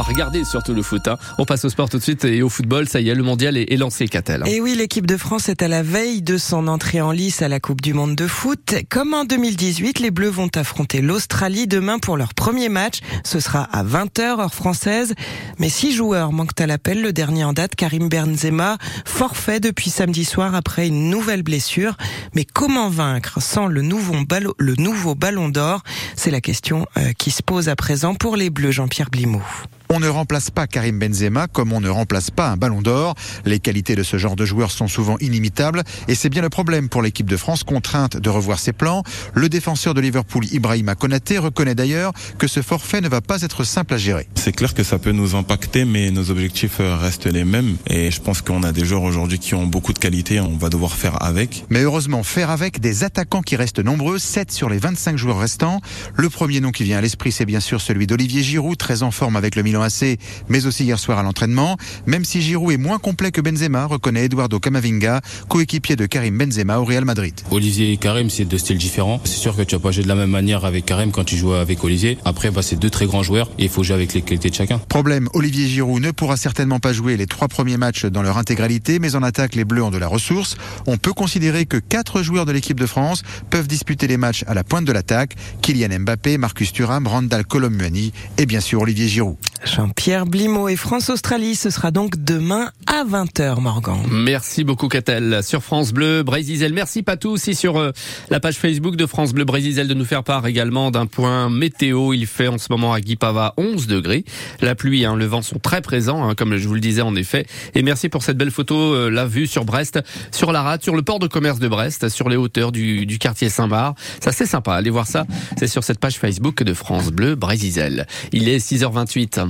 va regarder surtout le foot. Hein. On passe au sport tout de suite et au football. Ça y est, le mondial est, lancé, Catel. Et oui, l'équipe de France est à la veille de son entrée en lice à la Coupe du Monde de foot. Comme en 2018, les Bleus vont affronter l'Australie demain pour leur premier match. Ce sera à 20h heure française. Mais six joueurs manquent à l'appel. Le dernier en date, Karim Benzema, forfait depuis samedi soir après une nouvelle blessure. Mais comment vaincre sans le nouveau ballon, le nouveau ballon d'or? C'est la question euh, qui se pose à présent pour les Bleus, Jean-Pierre Blimou. On ne remplace pas Karim Benzema comme on ne remplace pas un ballon d'or. Les qualités de ce genre de joueur sont souvent inimitables et c'est bien le problème pour l'équipe de France contrainte de revoir ses plans. Le défenseur de Liverpool Ibrahima Konaté reconnaît d'ailleurs que ce forfait ne va pas être simple à gérer. C'est clair que ça peut nous impacter mais nos objectifs restent les mêmes et je pense qu'on a des joueurs aujourd'hui qui ont beaucoup de qualités, on va devoir faire avec. Mais heureusement faire avec des attaquants qui restent nombreux, 7 sur les 25 joueurs restants. Le premier nom qui vient à l'esprit c'est bien sûr celui d'Olivier Giroud, très en forme avec le Milan AC, mais aussi hier soir à l'entraînement. Même si Giroud est moins complet que Benzema, reconnaît Eduardo Camavinga, coéquipier de Karim Benzema au Real Madrid. Olivier et Karim, c'est deux styles différents. C'est sûr que tu vas pas jouer de la même manière avec Karim quand tu joues avec Olivier. Après, bah, c'est deux très grands joueurs et il faut jouer avec les qualités de chacun. Problème, Olivier Giroud ne pourra certainement pas jouer les trois premiers matchs dans leur intégralité, mais en attaque, les Bleus ont de la ressource. On peut considérer que quatre joueurs de l'équipe de France peuvent disputer les matchs à la pointe de l'attaque. Kylian Mbappé, Marcus Thuram, Randall Colommuani et bien sûr Olivier Giroud. Jean-Pierre Blimaud et France-Australie, ce sera donc demain à 20h, Morgan. Merci beaucoup, Catel. Sur France Bleu, Brésil. Merci, Patou, aussi sur euh, la page Facebook de France Bleu Brésil de nous faire part également d'un point météo. Il fait en ce moment à Guipava 11 degrés. La pluie, hein, le vent sont très présents, hein, comme je vous le disais en effet. Et merci pour cette belle photo, euh, la vue sur Brest, sur la rade, sur le port de commerce de Brest, sur les hauteurs du, du quartier Saint-Bar. Ça, c'est sympa. Allez voir ça. C'est sur cette page Facebook de France Bleu Brésil. Il est 6h28.